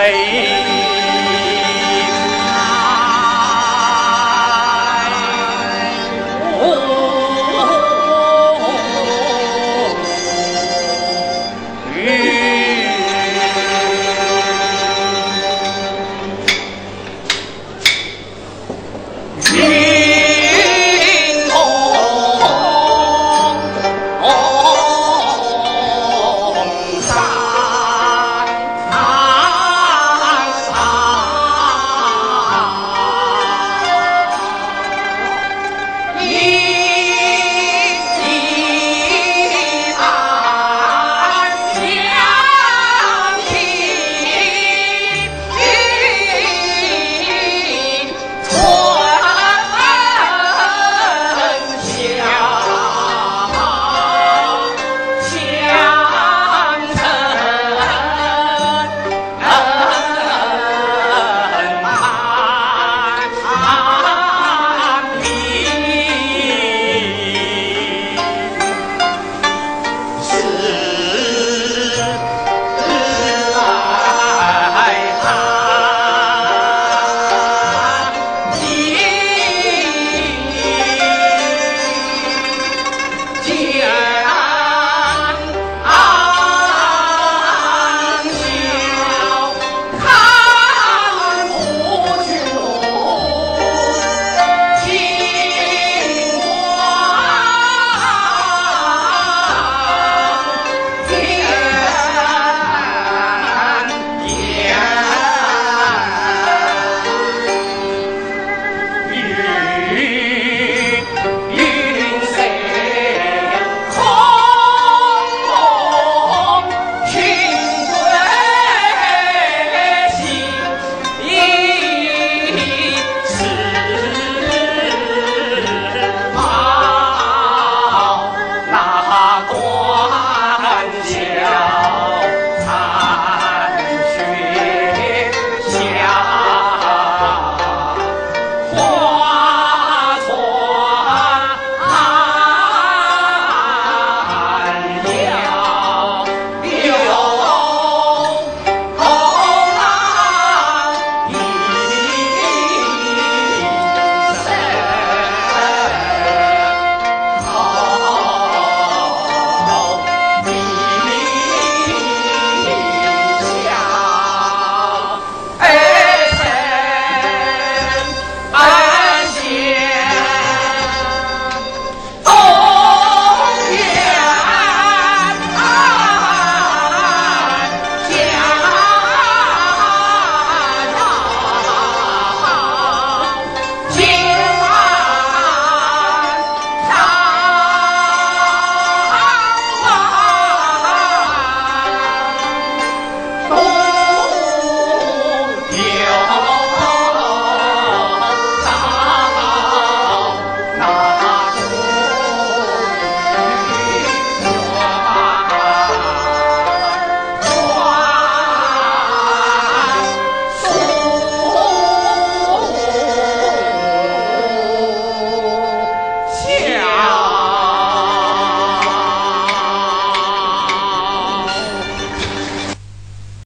悲。Yeah.